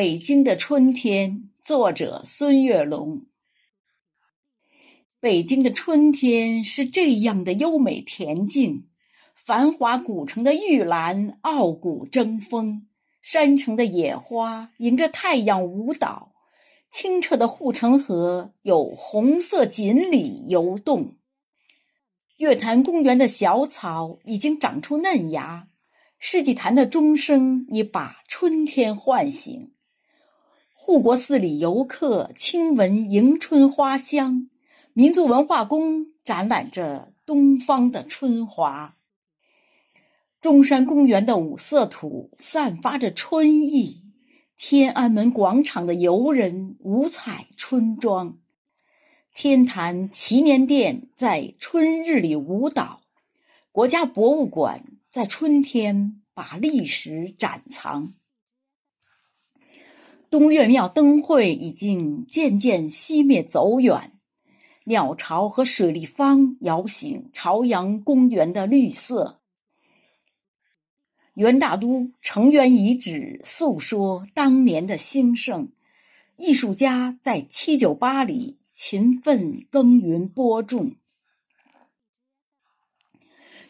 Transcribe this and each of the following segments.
北京的春天，作者孙月龙。北京的春天是这样的优美恬静，繁华古城的玉兰傲骨争锋，山城的野花迎着太阳舞蹈，清澈的护城河有红色锦鲤游动，月坛公园的小草已经长出嫩芽，世纪坛的钟声已把春天唤醒。护国寺里，游客亲闻迎春花香；民族文化宫展览着东方的春华。中山公园的五色土散发着春意，天安门广场的游人五彩春装，天坛祈年殿在春日里舞蹈，国家博物馆在春天把历史展藏。东岳庙灯会已经渐渐熄灭走远，鸟巢和水立方摇醒朝阳公园的绿色。元大都城垣遗址诉说当年的兴盛，艺术家在七九八里勤奋耕耘播种。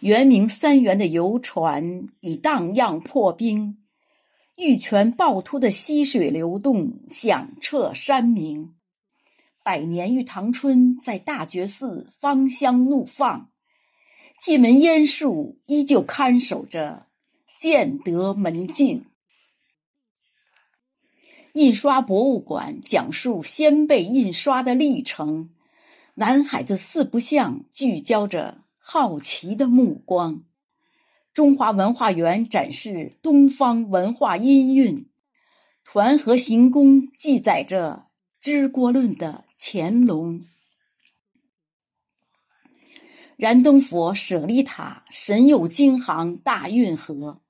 圆明三元的游船已荡漾破冰。玉泉趵突的溪水流动，响彻山明。百年玉堂春在大觉寺芳香怒放，蓟门烟树依旧看守着建德门径。印刷博物馆讲述先辈印刷的历程，南海子四不像聚焦着好奇的目光。中华文化园展示东方文化音韵，团河行宫记载着支锅论的乾隆，燃灯佛舍利塔神佑京杭大运河，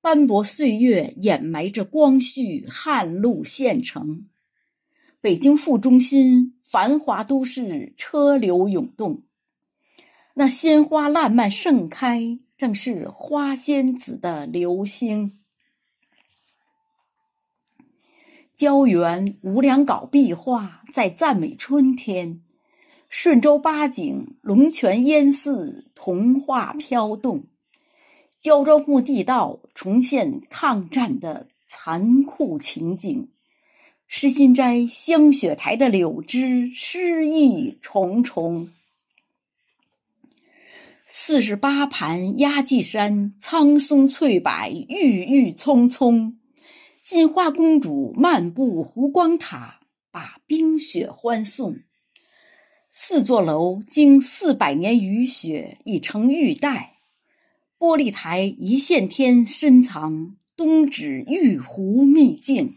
斑驳岁月掩埋着光绪汉路县城，北京副中心繁华都市车流涌动，那鲜花烂漫盛开。正是花仙子的流星，胶原无量稿壁画在赞美春天，顺州八景龙泉烟寺童话飘动，胶庄墓地道重现抗战的残酷情景，诗心斋香雪台的柳枝诗意重重。四十八盘压髻山，苍松翠柏郁郁葱葱。金花公主漫步湖光塔，把冰雪欢送。四座楼经四百年雨雪，已成玉带。玻璃台一线天，深藏东指玉壶秘境。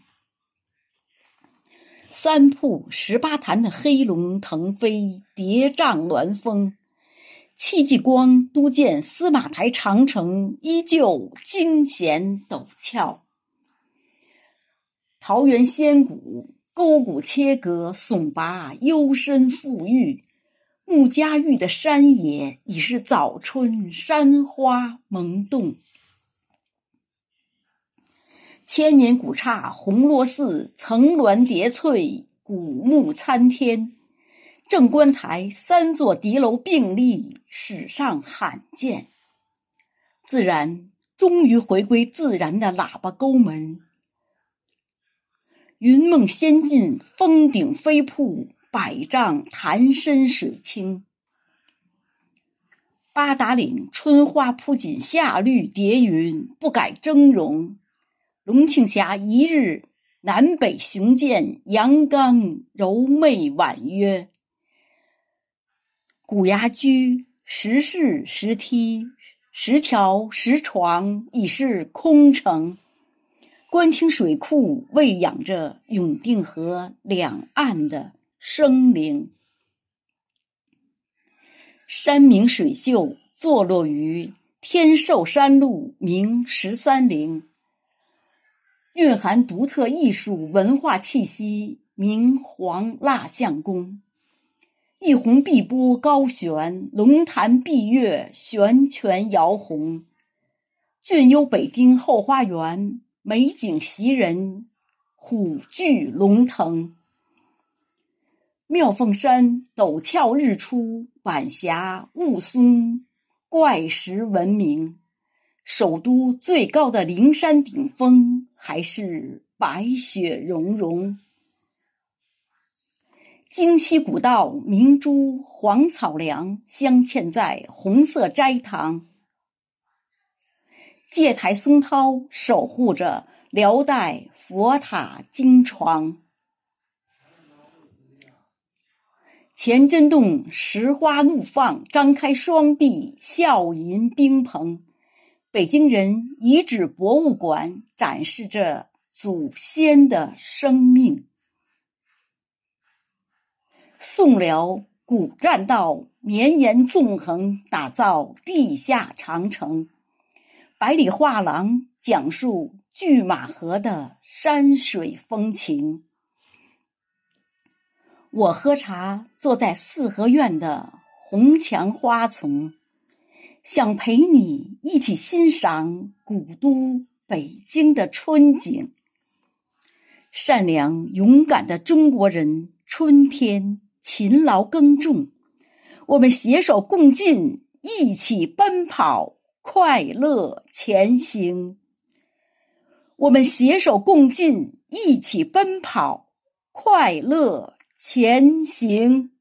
三瀑十八潭的黑龙腾飞，叠嶂峦峰。戚继光督建司马台长城，依旧惊险陡峭。桃源仙谷沟谷切割，耸拔幽深富郁。穆家峪的山野已是早春，山花萌动。千年古刹红螺寺，层峦叠翠，古木参天。正观台三座敌楼并立，史上罕见。自然终于回归自然的喇叭沟门，云梦仙境，峰顶飞瀑，百丈潭深水清。八达岭春花铺锦，夏绿叠云，不改峥嵘。龙庆峡一日南北雄健，阳刚柔媚婉约。古崖居、石室、石梯、石桥、石床已是空城。官厅水库喂养着永定河两岸的生灵。山明水秀，坐落于天寿山路，名十三陵，蕴含独特艺术文化气息，明黄蜡像宫。一泓碧波高悬，龙潭碧月悬泉摇红。俊幽北京后花园，美景袭人，虎踞龙腾。妙凤山陡峭日出，晚霞雾凇，怪石闻名。首都最高的灵山顶峰还是白雪融融。京西古道明珠黄草梁镶嵌在红色斋堂，戒台松涛守护着辽代佛塔经床。钱真洞石花怒放，张开双臂笑迎宾朋。北京人遗址博物馆展示着祖先的生命。宋辽古栈道绵延纵横，打造地下长城。百里画廊讲述拒马河的山水风情。我喝茶，坐在四合院的红墙花丛，想陪你一起欣赏古都北京的春景。善良勇敢的中国人，春天勤劳耕种，我们携手共进，一起奔跑，快乐前行。我们携手共进，一起奔跑，快乐。前行。